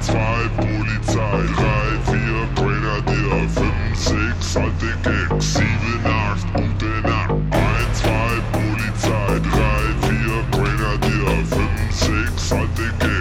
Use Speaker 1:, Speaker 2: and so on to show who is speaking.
Speaker 1: zwei, Polizei, drei, vier, Grenadier, fünf, sechs, alte Keks, sieben, acht, gute Nacht. Ein, zwei, Polizei, drei, vier, Grenadier, fünf, sechs, alte Keks.